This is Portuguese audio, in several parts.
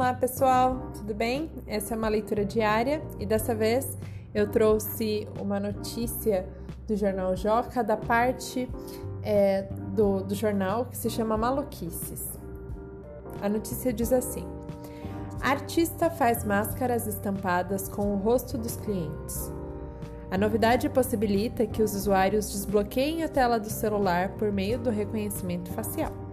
Olá pessoal, tudo bem? Essa é uma leitura diária e dessa vez eu trouxe uma notícia do jornal Joca da parte é, do, do jornal que se chama Maluquices. A notícia diz assim: Artista faz máscaras estampadas com o rosto dos clientes. A novidade possibilita que os usuários desbloqueiem a tela do celular por meio do reconhecimento facial.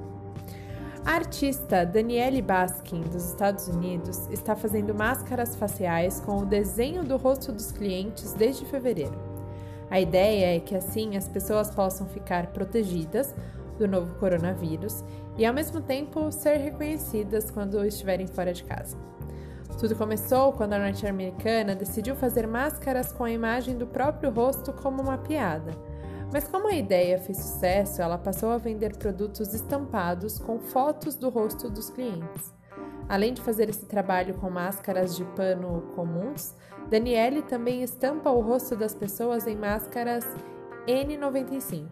A artista Danielle Baskin, dos Estados Unidos, está fazendo máscaras faciais com o desenho do rosto dos clientes desde fevereiro. A ideia é que assim as pessoas possam ficar protegidas do novo coronavírus e ao mesmo tempo ser reconhecidas quando estiverem fora de casa. Tudo começou quando a norte-americana decidiu fazer máscaras com a imagem do próprio rosto como uma piada. Mas como a ideia fez sucesso, ela passou a vender produtos estampados com fotos do rosto dos clientes. Além de fazer esse trabalho com máscaras de pano comuns, Daniele também estampa o rosto das pessoas em máscaras N95,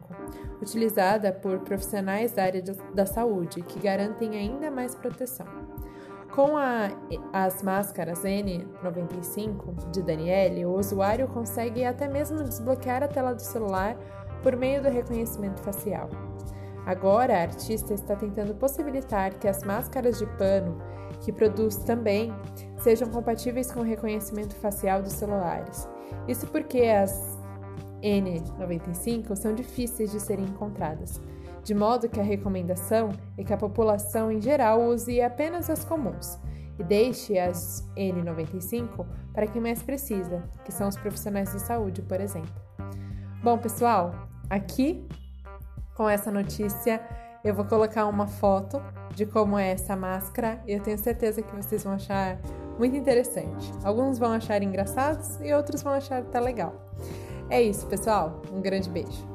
utilizada por profissionais da área da saúde, que garantem ainda mais proteção. Com a, as máscaras N95 de Daniele, o usuário consegue até mesmo desbloquear a tela do celular por meio do reconhecimento facial. Agora, a artista está tentando possibilitar que as máscaras de pano que produz também sejam compatíveis com o reconhecimento facial dos celulares. Isso porque as N95 são difíceis de serem encontradas, de modo que a recomendação é que a população em geral use apenas as comuns e deixe as N95 para quem mais precisa, que são os profissionais de saúde, por exemplo. Bom, pessoal, Aqui, com essa notícia, eu vou colocar uma foto de como é essa máscara e eu tenho certeza que vocês vão achar muito interessante. Alguns vão achar engraçados e outros vão achar até legal. É isso, pessoal. Um grande beijo.